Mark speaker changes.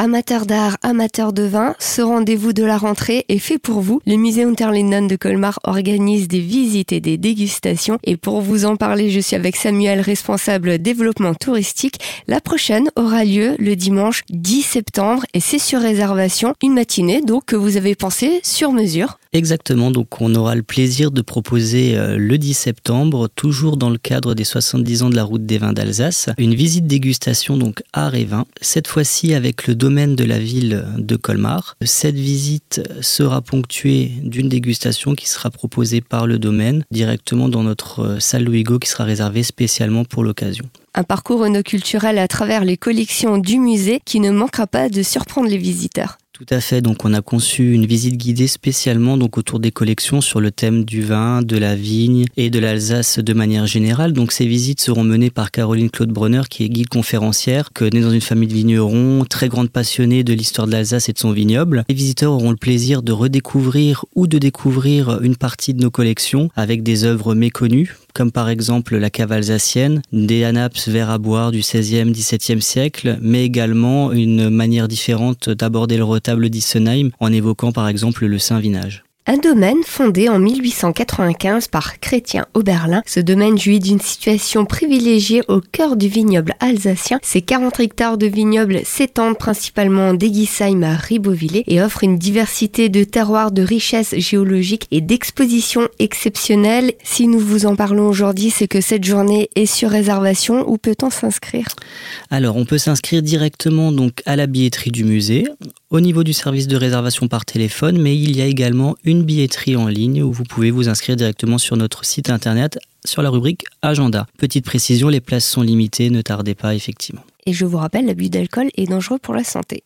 Speaker 1: Amateurs d'art, amateurs de vin, ce rendez-vous de la rentrée est fait pour vous. Le musée Unterlinden de Colmar organise des visites et des dégustations. Et pour vous en parler, je suis avec Samuel, responsable développement touristique. La prochaine aura lieu le dimanche 10 septembre et c'est sur réservation. Une matinée donc que vous avez pensé sur mesure.
Speaker 2: Exactement, donc on aura le plaisir de proposer euh, le 10 septembre, toujours dans le cadre des 70 ans de la route des vins d'Alsace, une visite dégustation donc art et vin, cette fois-ci avec le de la ville de Colmar. Cette visite sera ponctuée d'une dégustation qui sera proposée par le domaine directement dans notre euh, salle Louigo qui sera réservée spécialement pour l'occasion
Speaker 1: un parcours culturel à travers les collections du musée qui ne manquera pas de surprendre les visiteurs.
Speaker 2: Tout à fait. Donc, on a conçu une visite guidée spécialement donc autour des collections sur le thème du vin, de la vigne et de l'Alsace de manière générale. Donc, ces visites seront menées par Caroline Claude Brunner, qui est guide conférencière, que née dans une famille de vignerons, très grande passionnée de l'histoire de l'Alsace et de son vignoble. Les visiteurs auront le plaisir de redécouvrir ou de découvrir une partie de nos collections avec des œuvres méconnues comme par exemple la cave alsacienne, des anaps verts à boire du 16e, 17e siècle, mais également une manière différente d'aborder le retable d'Issenheim en évoquant par exemple le Saint-Vinage.
Speaker 1: Un domaine fondé en 1895 par Chrétien Oberlin. Ce domaine jouit d'une situation privilégiée au cœur du vignoble alsacien. Ses 40 hectares de vignobles s'étendent principalement d'Eguisheim à Ribeauvillé et offrent une diversité de terroirs de richesses géologiques et d'expositions exceptionnelles. Si nous vous en parlons aujourd'hui, c'est que cette journée est sur réservation. Où peut-on s'inscrire?
Speaker 2: Alors, on peut s'inscrire directement donc à la billetterie du musée au niveau du service de réservation par téléphone, mais il y a également une billetterie en ligne où vous pouvez vous inscrire directement sur notre site internet sur la rubrique Agenda. Petite précision, les places sont limitées, ne tardez pas effectivement.
Speaker 1: Et je vous rappelle, l'abus d'alcool est dangereux pour la santé.